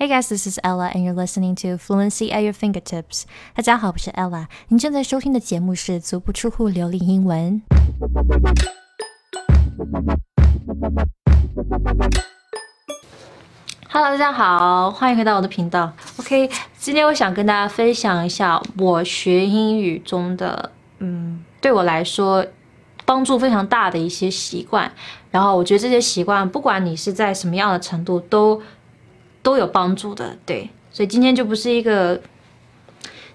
Hey guys, this is Ella, and you're listening to Fluency at Your Fingertips. 大家好，我是 Ella。您正在收听的节目是《足不出户流利英文》。Hello，大家好，欢迎回到我的频道。OK，今天我想跟大家分享一下我学英语中的，嗯，对我来说帮助非常大的一些习惯。然后我觉得这些习惯，不管你是在什么样的程度，都都有帮助的，对，所以今天就不是一个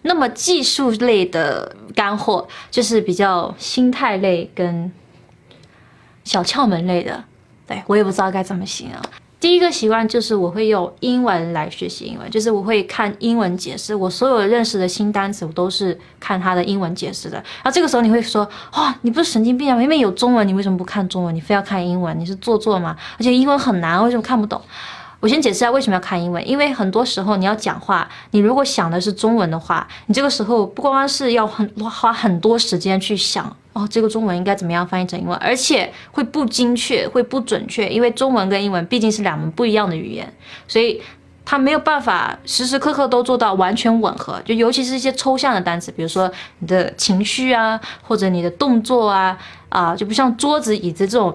那么技术类的干货，就是比较心态类跟小窍门类的，对我也不知道该怎么形容。第一个习惯就是我会用英文来学习英文，就是我会看英文解释，我所有认识的新单词我都是看它的英文解释的。然后这个时候你会说，哇，你不是神经病啊？明明有中文，你为什么不看中文？你非要看英文？你是做作吗？而且英文很难，为什么看不懂？我先解释一下为什么要看英文，因为很多时候你要讲话，你如果想的是中文的话，你这个时候不光光是要很花很多时间去想哦，这个中文应该怎么样翻译成英文，而且会不精确，会不准确，因为中文跟英文毕竟是两门不一样的语言，所以它没有办法时时刻刻都做到完全吻合。就尤其是一些抽象的单词，比如说你的情绪啊，或者你的动作啊，啊，就不像桌子、椅子这种。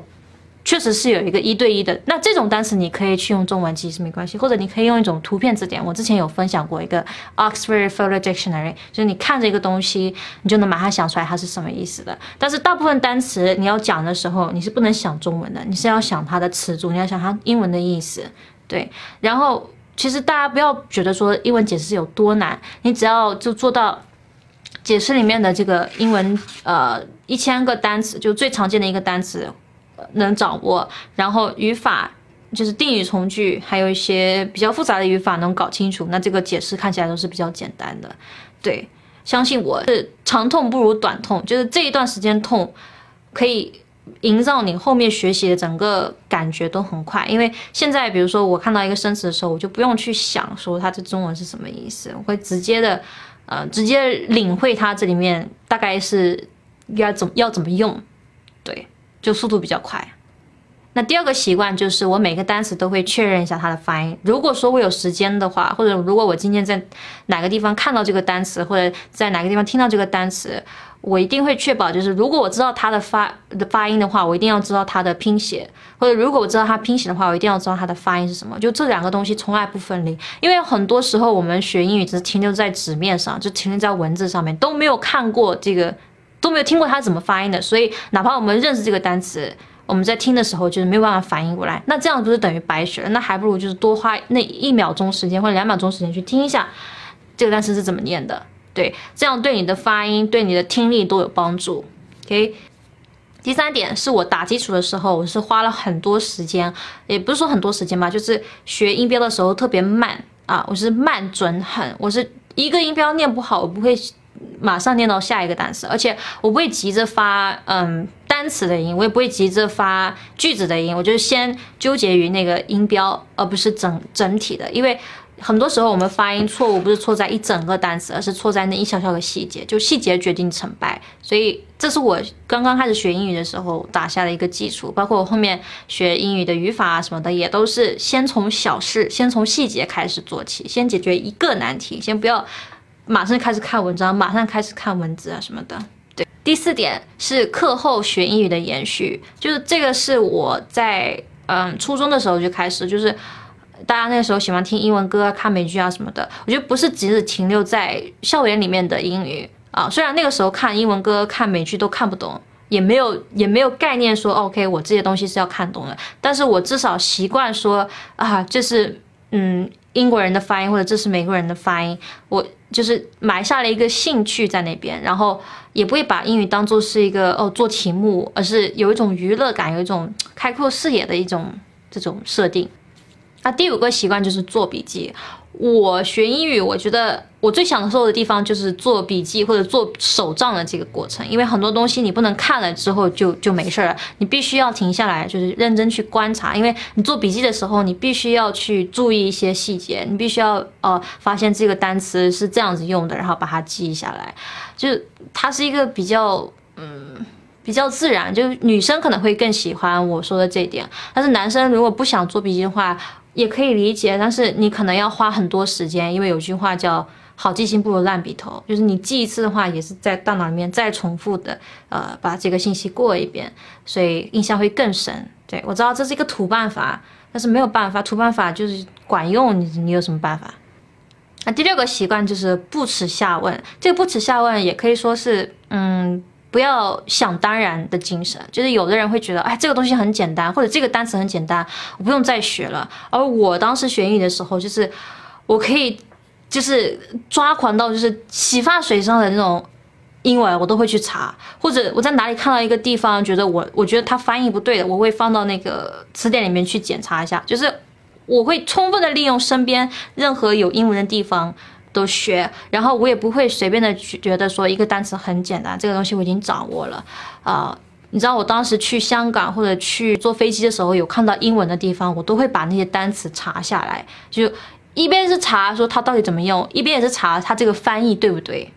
确实是有一个一对一的，那这种单词你可以去用中文记是没关系，或者你可以用一种图片字典。我之前有分享过一个 Oxford Photo Dictionary，就是你看着一个东西，你就能马上想出来它是什么意思的。但是大部分单词你要讲的时候，你是不能想中文的，你是要想它的词组，你要想它英文的意思。对，然后其实大家不要觉得说英文解释有多难，你只要就做到解释里面的这个英文，呃，一千个单词就最常见的一个单词。能掌握，然后语法就是定语从句，还有一些比较复杂的语法能搞清楚，那这个解释看起来都是比较简单的。对，相信我是长痛不如短痛，就是这一段时间痛，可以营造你后面学习的整个感觉都很快。因为现在比如说我看到一个生词的时候，我就不用去想说它这中文是什么意思，我会直接的呃直接领会它这里面大概是要怎么要怎么用，对。就速度比较快。那第二个习惯就是我每个单词都会确认一下它的发音。如果说我有时间的话，或者如果我今天在哪个地方看到这个单词，或者在哪个地方听到这个单词，我一定会确保，就是如果我知道它的发的发音的话，我一定要知道它的拼写；或者如果我知道它拼写的话，我一定要知道它的发音是什么。就这两个东西从来不分离。因为很多时候我们学英语只是停留在纸面上，就停留在文字上面，都没有看过这个。都没有听过它怎么发音的，所以哪怕我们认识这个单词，我们在听的时候就是没有办法反应过来，那这样不是等于白学了？那还不如就是多花那一秒钟时间或者两秒钟时间去听一下这个单词是怎么念的，对，这样对你的发音、对你的听力都有帮助。OK，第三点是我打基础的时候，我是花了很多时间，也不是说很多时间吧，就是学音标的时候特别慢啊，我是慢准狠，我是一个音标念不好，我不会。马上念到下一个单词，而且我不会急着发嗯单词的音，我也不会急着发句子的音，我就先纠结于那个音标，而不是整整体的。因为很多时候我们发音错误不是错在一整个单词，而是错在那一小小的细节，就细节决定成败。所以这是我刚刚开始学英语的时候打下的一个基础，包括我后面学英语的语法啊什么的，也都是先从小事，先从细节开始做起，先解决一个难题，先不要。马上开始看文章，马上开始看文字啊什么的。对，第四点是课后学英语的延续，就是这个是我在嗯初中的时候就开始，就是大家那个时候喜欢听英文歌、看美剧啊什么的。我觉得不是只是停留在校园里面的英语啊，虽然那个时候看英文歌、看美剧都看不懂，也没有也没有概念说 OK 我这些东西是要看懂的，但是我至少习惯说啊，就是嗯。英国人的发音，或者这是美国人的发音，我就是埋下了一个兴趣在那边，然后也不会把英语当做是一个哦做题目，而是有一种娱乐感，有一种 开阔视野的一种这种设定。那第五个习惯就是做笔记。我学英语，我觉得我最享受的地方就是做笔记或者做手账的这个过程，因为很多东西你不能看了之后就就没事了，你必须要停下来，就是认真去观察。因为你做笔记的时候，你必须要去注意一些细节，你必须要呃发现这个单词是这样子用的，然后把它记下来。就它是一个比较嗯比较自然，就是女生可能会更喜欢我说的这一点，但是男生如果不想做笔记的话。也可以理解，但是你可能要花很多时间，因为有句话叫“好记性不如烂笔头”，就是你记一次的话，也是在大脑里面再重复的，呃，把这个信息过一遍，所以印象会更深。对我知道这是一个土办法，但是没有办法，土办法就是管用，你你有什么办法？那第六个习惯就是不耻下问，这个不耻下问也可以说是，嗯。不要想当然的精神，就是有的人会觉得，哎，这个东西很简单，或者这个单词很简单，我不用再学了。而我当时学英语的时候，就是我可以，就是抓狂到就是洗发水上的那种英文，我都会去查，或者我在哪里看到一个地方，觉得我我觉得它翻译不对的，我会放到那个词典里面去检查一下，就是我会充分的利用身边任何有英文的地方。都学，然后我也不会随便的觉得说一个单词很简单，这个东西我已经掌握了啊。你知道我当时去香港或者去坐飞机的时候，有看到英文的地方，我都会把那些单词查下来，就一边是查说它到底怎么用，一边也是查它这个翻译对不对。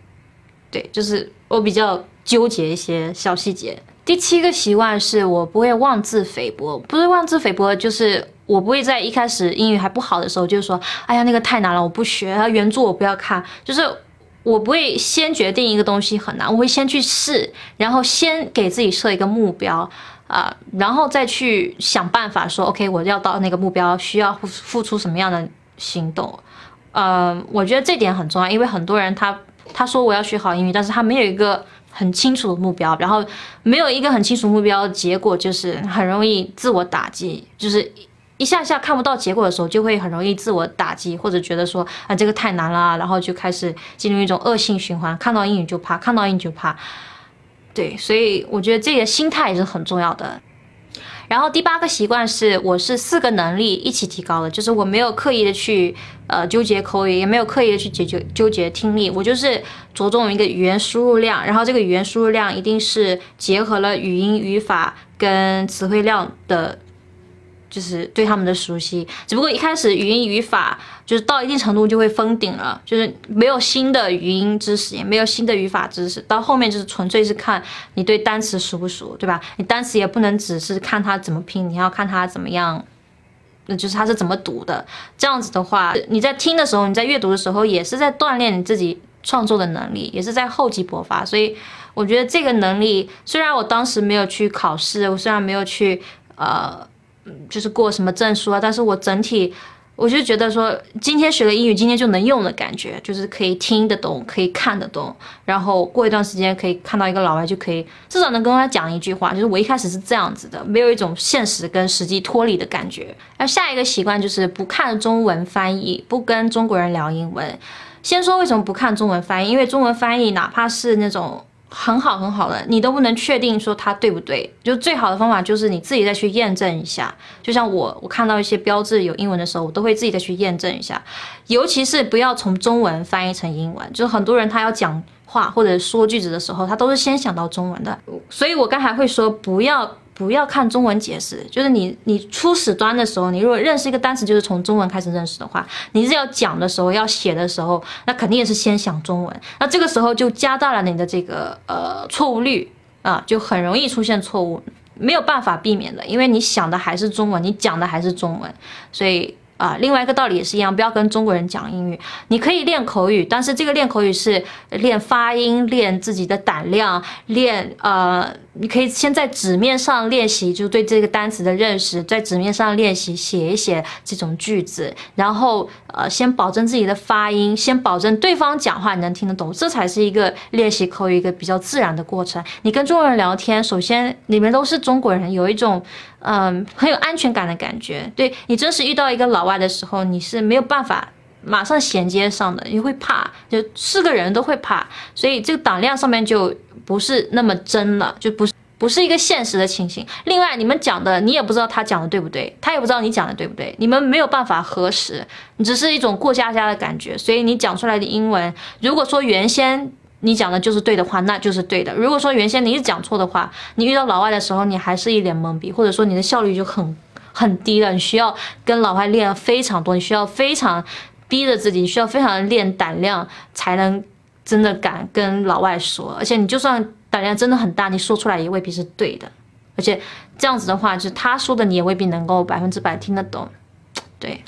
对，就是我比较纠结一些小细节。第七个习惯是我不会妄自菲薄，不是妄自菲薄，就是。我不会在一开始英语还不好的时候就说，哎呀那个太难了，我不学。原著我不要看，就是我不会先决定一个东西很难，我会先去试，然后先给自己设一个目标啊，然后再去想办法说，OK，我要到那个目标需要付付出什么样的行动。呃，我觉得这点很重要，因为很多人他他说我要学好英语，但是他没有一个很清楚的目标，然后没有一个很清楚目标，结果就是很容易自我打击，就是。一下下看不到结果的时候，就会很容易自我打击，或者觉得说啊这个太难了，然后就开始进入一种恶性循环。看到英语就怕，看到英语就怕。对，所以我觉得这个心态也是很重要的。然后第八个习惯是，我是四个能力一起提高的，就是我没有刻意的去呃纠结口语，也没有刻意的去解决纠结听力，我就是着重一个语言输入量，然后这个语言输入量一定是结合了语音、语法跟词汇量的。就是对他们的熟悉，只不过一开始语音语法就是到一定程度就会封顶了，就是没有新的语音知识，也没有新的语法知识，到后面就是纯粹是看你对单词熟不熟，对吧？你单词也不能只是看它怎么拼，你要看它怎么样，那就是它是怎么读的。这样子的话，你在听的时候，你在阅读的时候，也是在锻炼你自己创作的能力，也是在厚积薄发。所以我觉得这个能力，虽然我当时没有去考试，我虽然没有去呃。就是过什么证书啊？但是我整体，我就觉得说，今天学了英语，今天就能用的感觉，就是可以听得懂，可以看得懂，然后过一段时间可以看到一个老外，就可以至少能跟他讲一句话。就是我一开始是这样子的，没有一种现实跟实际脱离的感觉。那下一个习惯就是不看中文翻译，不跟中国人聊英文。先说为什么不看中文翻译，因为中文翻译哪怕是那种。很好很好的，你都不能确定说它对不对，就最好的方法就是你自己再去验证一下。就像我，我看到一些标志有英文的时候，我都会自己再去验证一下。尤其是不要从中文翻译成英文，就是很多人他要讲话或者说句子的时候，他都是先想到中文的。所以我刚才会说不要。不要看中文解释，就是你你初始端的时候，你如果认识一个单词，就是从中文开始认识的话，你是要讲的时候，要写的时候，那肯定也是先想中文。那这个时候就加大了你的这个呃错误率啊，就很容易出现错误，没有办法避免的，因为你想的还是中文，你讲的还是中文，所以。啊，另外一个道理也是一样，不要跟中国人讲英语。你可以练口语，但是这个练口语是练发音，练自己的胆量，练呃，你可以先在纸面上练习，就对这个单词的认识，在纸面上练习写一写这种句子，然后呃，先保证自己的发音，先保证对方讲话你能听得懂，这才是一个练习口语一个比较自然的过程。你跟中国人聊天，首先你们都是中国人，有一种。嗯，很有安全感的感觉。对你真实遇到一个老外的时候，你是没有办法马上衔接上的，你会怕，就是个人都会怕，所以这个胆量上面就不是那么真了，就不是不是一个现实的情形。另外，你们讲的你也不知道他讲的对不对，他也不知道你讲的对不对，你们没有办法核实，你只是一种过家家的感觉。所以你讲出来的英文，如果说原先。你讲的就是对的话，那就是对的。如果说原先你是讲错的话，你遇到老外的时候，你还是一脸懵逼，或者说你的效率就很很低了。你需要跟老外练非常多，你需要非常逼着自己，需要非常练胆量，才能真的敢跟老外说。而且你就算胆量真的很大，你说出来也未必是对的。而且这样子的话，就是他说的你也未必能够百分之百听得懂。对。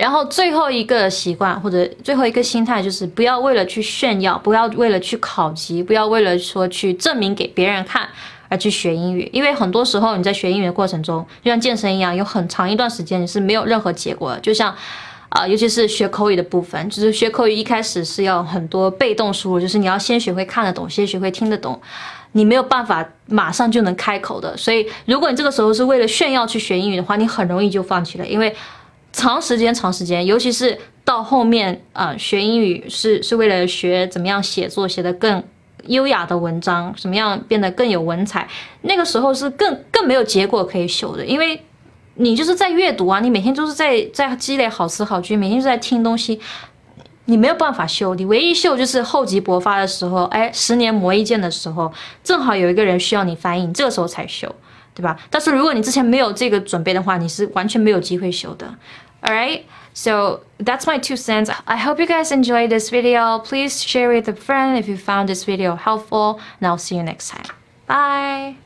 然后最后一个习惯或者最后一个心态就是不要为了去炫耀，不要为了去考级，不要为了说去证明给别人看而去学英语。因为很多时候你在学英语的过程中，就像健身一样，有很长一段时间你是没有任何结果的。就像，啊，尤其是学口语的部分，就是学口语一开始是要很多被动输入，就是你要先学会看得懂，先学会听得懂。你没有办法马上就能开口的，所以如果你这个时候是为了炫耀去学英语的话，你很容易就放弃了。因为长时间、长时间，尤其是到后面啊，学英语是是为了学怎么样写作，写得更优雅的文章，怎么样变得更有文采，那个时候是更更没有结果可以修的，因为你就是在阅读啊，你每天都是在在积累好词好句，每天都在听东西。你没有办法秀，你唯一秀就是厚积薄发的时候，哎，十年磨一剑的时候，正好有一个人需要你翻译，你这个时候才秀，对吧？但是如果你之前没有这个准备的话，你是完全没有机会秀的。Alright, so that's my two cents. I hope you guys enjoyed this video. Please share with a friend if you found this video helpful, and I'll see you next time. Bye.